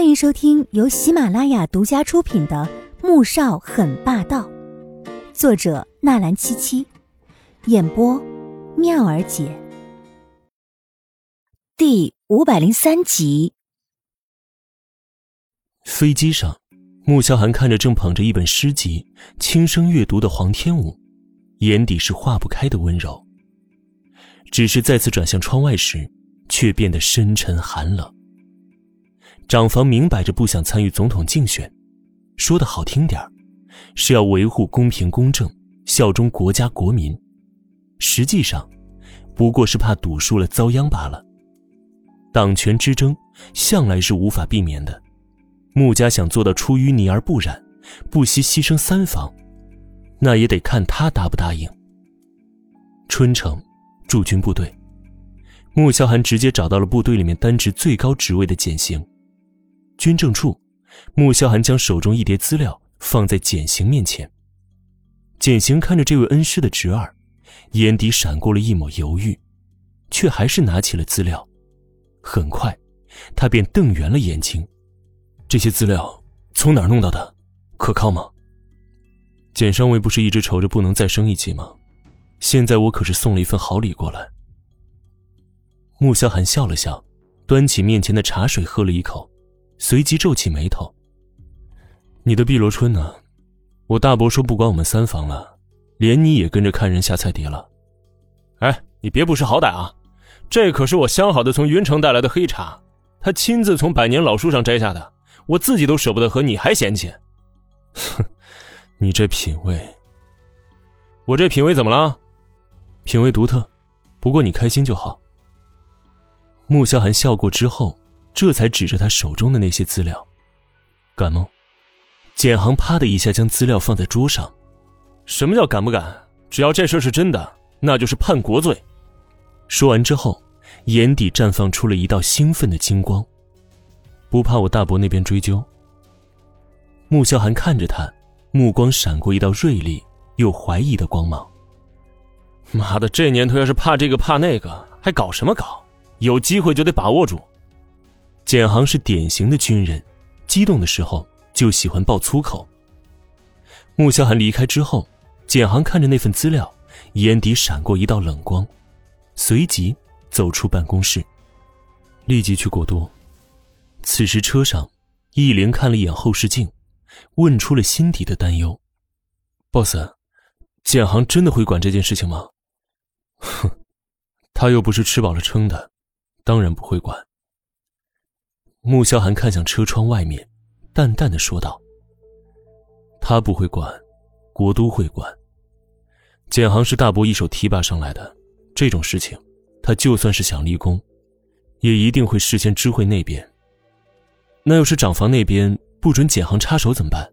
欢迎收听由喜马拉雅独家出品的《穆少很霸道》，作者纳兰七七，演播妙儿姐，第五百零三集。飞机上，穆萧寒看着正捧着一本诗集轻声阅读的黄天武，眼底是化不开的温柔。只是再次转向窗外时，却变得深沉寒冷。长房明摆着不想参与总统竞选，说的好听点是要维护公平公正、效忠国家国民，实际上，不过是怕赌输了遭殃罢了。党权之争向来是无法避免的，穆家想做到出淤泥而不染，不惜牺牲三房，那也得看他答不答应。春城驻军部队，穆萧寒直接找到了部队里面担职最高职位的简行。军政处，穆萧寒将手中一叠资料放在简行面前。简行看着这位恩师的侄儿，眼底闪过了一抹犹豫，却还是拿起了资料。很快，他便瞪圆了眼睛：“这些资料从哪儿弄到的？可靠吗？”简上尉不是一直愁着不能再升一级吗？现在我可是送了一份好礼过来。穆萧寒笑了笑，端起面前的茶水喝了一口。随即皱起眉头。你的碧螺春呢？我大伯说不管我们三房了，连你也跟着看人下菜碟了。哎，你别不识好歹啊！这可是我相好的从云城带来的黑茶，他亲自从百年老树上摘下的，我自己都舍不得喝，你还嫌弃？哼，你这品味，我这品味怎么了？品味独特，不过你开心就好。穆萧寒笑过之后。这才指着他手中的那些资料，敢吗？简航啪的一下将资料放在桌上。什么叫敢不敢？只要这事是真的，那就是叛国罪。说完之后，眼底绽放出了一道兴奋的金光。不怕我大伯那边追究？穆萧寒看着他，目光闪过一道锐利又怀疑的光芒。妈的，这年头要是怕这个怕那个，还搞什么搞？有机会就得把握住。简航是典型的军人，激动的时候就喜欢爆粗口。穆萧寒离开之后，简航看着那份资料，眼底闪过一道冷光，随即走出办公室，立即去国都。此时车上，易灵看了一眼后视镜，问出了心底的担忧：“boss，简航真的会管这件事情吗？”“ 哼，他又不是吃饱了撑的，当然不会管。”穆萧寒看向车窗外面，淡淡的说道：“他不会管，国都会管。简航是大伯一手提拔上来的，这种事情，他就算是想立功，也一定会事先知会那边。那要是长房那边不准简航插手怎么办？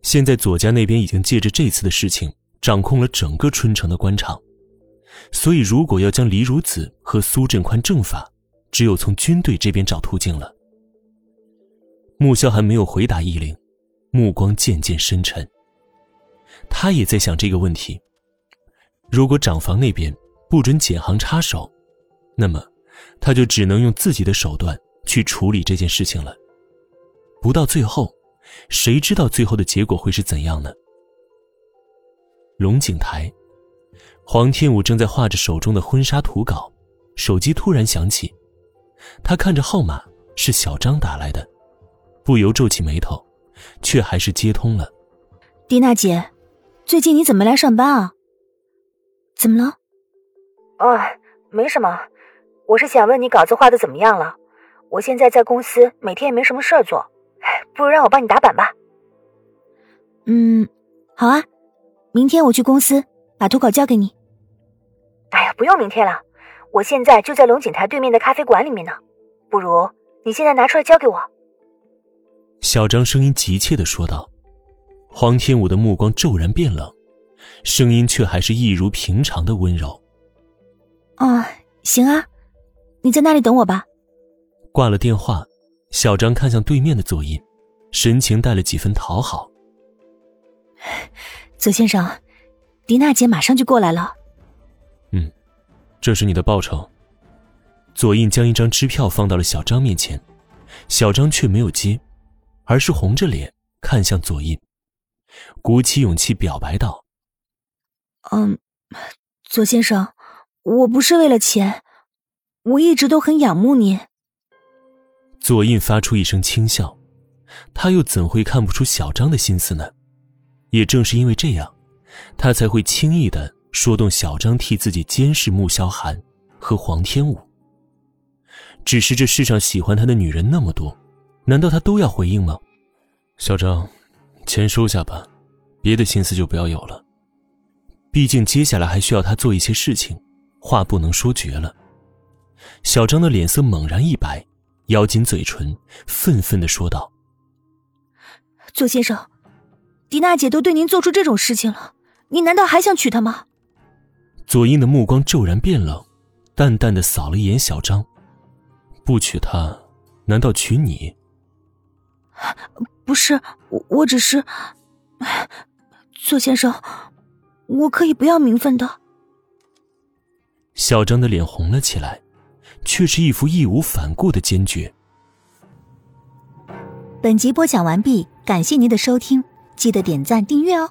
现在左家那边已经借着这次的事情，掌控了整个春城的官场，所以如果要将李如子和苏振宽正法。”只有从军队这边找途径了。穆萧寒没有回答易灵，目光渐渐深沉。他也在想这个问题：如果长房那边不准简行插手，那么他就只能用自己的手段去处理这件事情了。不到最后，谁知道最后的结果会是怎样呢？龙井台，黄天武正在画着手中的婚纱图稿，手机突然响起。他看着号码是小张打来的，不由皱起眉头，却还是接通了。蒂娜姐，最近你怎么来上班啊？怎么了？哦，没什么，我是想问你稿子画的怎么样了。我现在在公司，每天也没什么事儿做，不如让我帮你打板吧。嗯，好啊，明天我去公司把图稿交给你。哎呀，不用明天了。我现在就在龙井台对面的咖啡馆里面呢，不如你现在拿出来交给我。”小张声音急切的说道。黄天武的目光骤然变冷，声音却还是一如平常的温柔。“哦，行啊，你在那里等我吧。”挂了电话，小张看向对面的左印，神情带了几分讨好。“左先生，迪娜姐马上就过来了。”这是你的报酬。左印将一张支票放到了小张面前，小张却没有接，而是红着脸看向左印，鼓起勇气表白道：“嗯，左先生，我不是为了钱，我一直都很仰慕您。”左印发出一声轻笑，他又怎会看不出小张的心思呢？也正是因为这样，他才会轻易的说动小张替自己监视穆萧寒和黄天武。只是这世上喜欢他的女人那么多，难道他都要回应吗？小张，钱收下吧，别的心思就不要有了。毕竟接下来还需要他做一些事情，话不能说绝了。小张的脸色猛然一白，咬紧嘴唇，愤愤的说道：“左先生。”狄娜姐都对您做出这种事情了，你难道还想娶她吗？左英的目光骤然变冷，淡淡的扫了一眼小张。不娶她，难道娶你？不是，我我只是，左先生，我可以不要名分的。小张的脸红了起来，却是一副义无反顾的坚决。本集播讲完毕，感谢您的收听。记得点赞订阅哦。